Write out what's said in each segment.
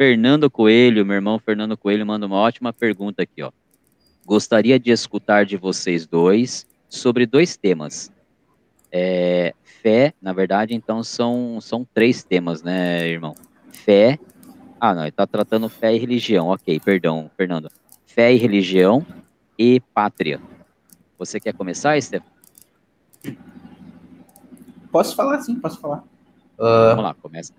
Fernando Coelho, meu irmão Fernando Coelho, manda uma ótima pergunta aqui, ó. Gostaria de escutar de vocês dois sobre dois temas. É, fé, na verdade, então são, são três temas, né, irmão? Fé. Ah, não, ele está tratando fé e religião. Ok, perdão, Fernando. Fé e religião e pátria. Você quer começar, Stefan? Posso falar, sim, posso falar. Uh, Vamos lá, começa.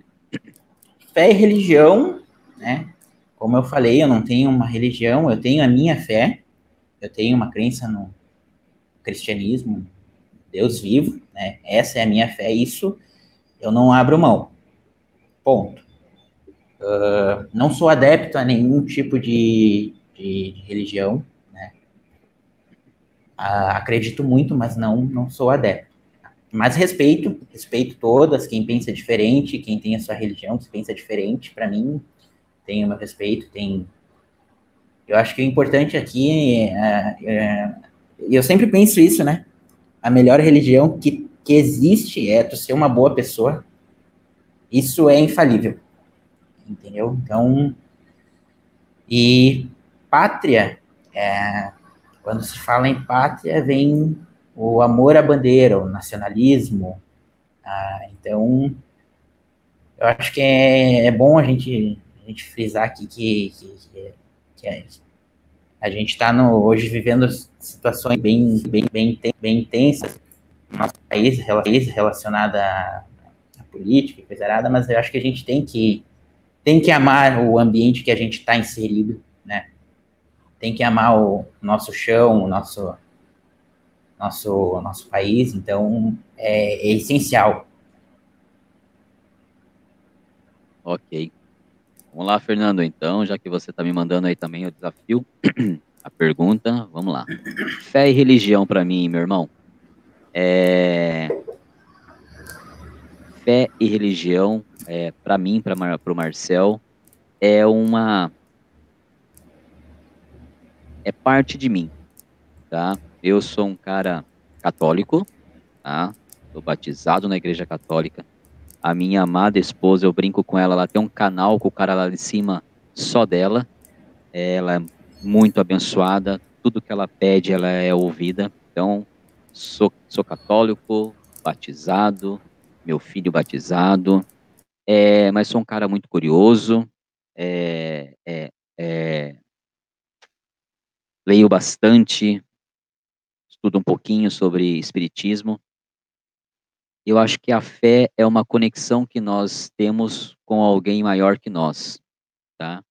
Fé e religião, né? Como eu falei, eu não tenho uma religião, eu tenho a minha fé, eu tenho uma crença no cristianismo, Deus vivo, né? Essa é a minha fé, isso eu não abro mão. Ponto. Uh, não sou adepto a nenhum tipo de, de, de religião, né? Uh, acredito muito, mas não, não sou adepto. Mas respeito, respeito todas, quem pensa diferente, quem tem a sua religião, que pensa diferente, para mim, tem o meu respeito, tem... Eu acho que o importante aqui é, é, eu sempre penso isso, né? A melhor religião que, que existe é tu ser uma boa pessoa. Isso é infalível. Entendeu? Então, e pátria, é, quando se fala em pátria, vem o amor à bandeira, o nacionalismo. Ah, então, eu acho que é, é, bom a gente, a gente frisar aqui que, que, que, que é, a gente está hoje vivendo situações bem, bem, bem, bem intensas no nosso país, relacionada à, política e coisa errada, mas eu acho que a gente tem que, tem que amar o ambiente que a gente está inserido, né? Tem que amar o nosso chão, o nosso, nosso, nosso país, então é, é essencial. Ok. Vamos lá, Fernando, então, já que você está me mandando aí também o desafio, a pergunta, vamos lá. Fé e religião para mim, meu irmão, é... Fé e religião, é, para mim, para o Marcel, é uma... É parte de mim, tá? Eu sou um cara católico, tá? Sou batizado na igreja católica. A minha amada esposa, eu brinco com ela, ela tem um canal com o cara lá de cima só dela. Ela é muito abençoada, tudo que ela pede, ela é ouvida. Então, sou, sou católico, batizado, meu filho batizado, é, mas sou um cara muito curioso, é, é, é leio bastante, estudo um pouquinho sobre espiritismo. Eu acho que a fé é uma conexão que nós temos com alguém maior que nós, tá?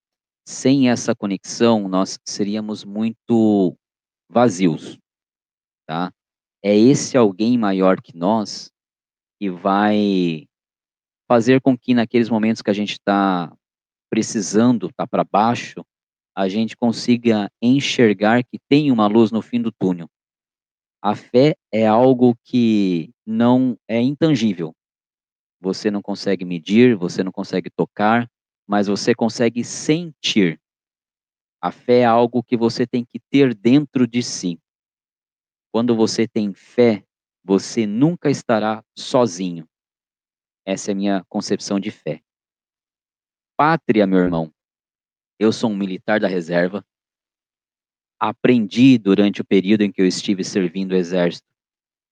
Sem essa conexão, nós seríamos muito vazios, tá? É esse alguém maior que nós que vai fazer com que naqueles momentos que a gente está precisando, está para baixo, a gente consiga enxergar que tem uma luz no fim do túnel. A fé é algo que não é intangível. Você não consegue medir, você não consegue tocar, mas você consegue sentir. A fé é algo que você tem que ter dentro de si. Quando você tem fé, você nunca estará sozinho. Essa é a minha concepção de fé. Pátria, meu irmão. Eu sou um militar da reserva, aprendi durante o período em que eu estive servindo o exército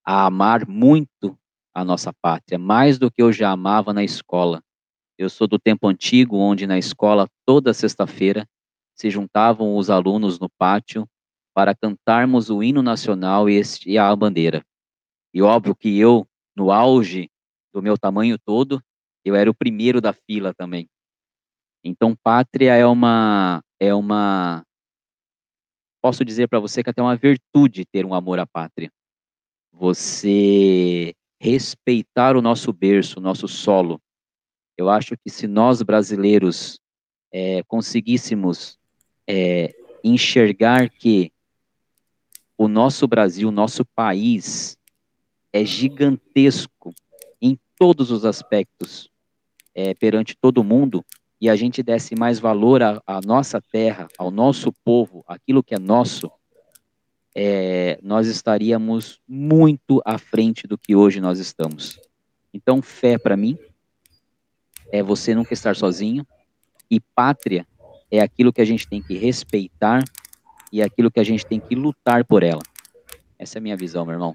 a amar muito a nossa pátria, mais do que eu já amava na escola. Eu sou do tempo antigo, onde na escola, toda sexta-feira, se juntavam os alunos no pátio para cantarmos o hino nacional e a bandeira. E óbvio que eu, no auge do meu tamanho todo, eu era o primeiro da fila também. Então, pátria é uma é uma posso dizer para você que até uma virtude ter um amor à pátria. Você respeitar o nosso berço, o nosso solo. Eu acho que se nós brasileiros é, conseguíssemos é, enxergar que o nosso Brasil, o nosso país, é gigantesco em todos os aspectos é, perante todo mundo, e a gente desse mais valor à, à nossa terra, ao nosso povo, aquilo que é nosso, é, nós estaríamos muito à frente do que hoje nós estamos. Então, fé para mim é você nunca estar sozinho, E pátria é aquilo que a gente tem que respeitar e aquilo que a gente tem que lutar por ela. Essa é a minha visão, meu irmão.